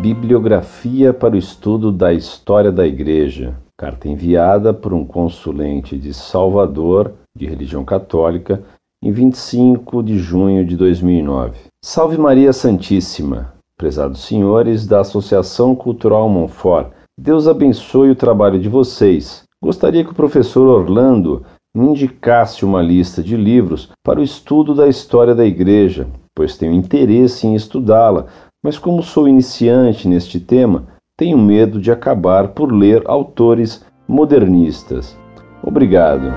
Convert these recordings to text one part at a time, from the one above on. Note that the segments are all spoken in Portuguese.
Bibliografia para o estudo da história da Igreja. Carta enviada por um consulente de Salvador, de religião católica, em 25 de junho de 2009. Salve Maria Santíssima, prezados senhores da Associação Cultural Monfort. Deus abençoe o trabalho de vocês. Gostaria que o professor Orlando me indicasse uma lista de livros para o estudo da história da Igreja, pois tenho interesse em estudá-la, mas como sou iniciante neste tema, tenho medo de acabar por ler autores modernistas. Obrigado.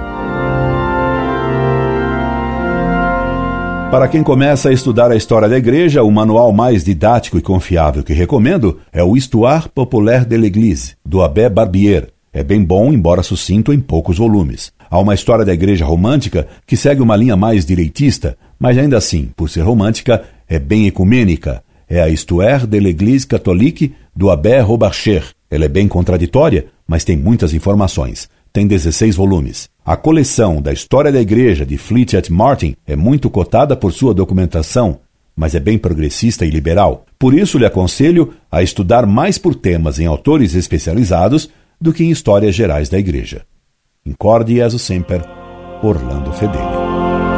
Para quem começa a estudar a história da igreja, o manual mais didático e confiável que recomendo é o Histoire populaire de l'Église, do Abbé Barbier. É bem bom, embora sucinto em poucos volumes. Há uma história da igreja romântica que segue uma linha mais direitista, mas ainda assim, por ser romântica, é bem ecumênica. É a Histoire de l'Église catholique do Abbé Robarcher. Ela é bem contraditória, mas tem muitas informações tem 16 volumes. A coleção da História da Igreja de Fleetwood Martin é muito cotada por sua documentação, mas é bem progressista e liberal. Por isso lhe aconselho a estudar mais por temas em autores especializados do que em histórias gerais da Igreja. Incorde Jesus Semper, Orlando Fedeli.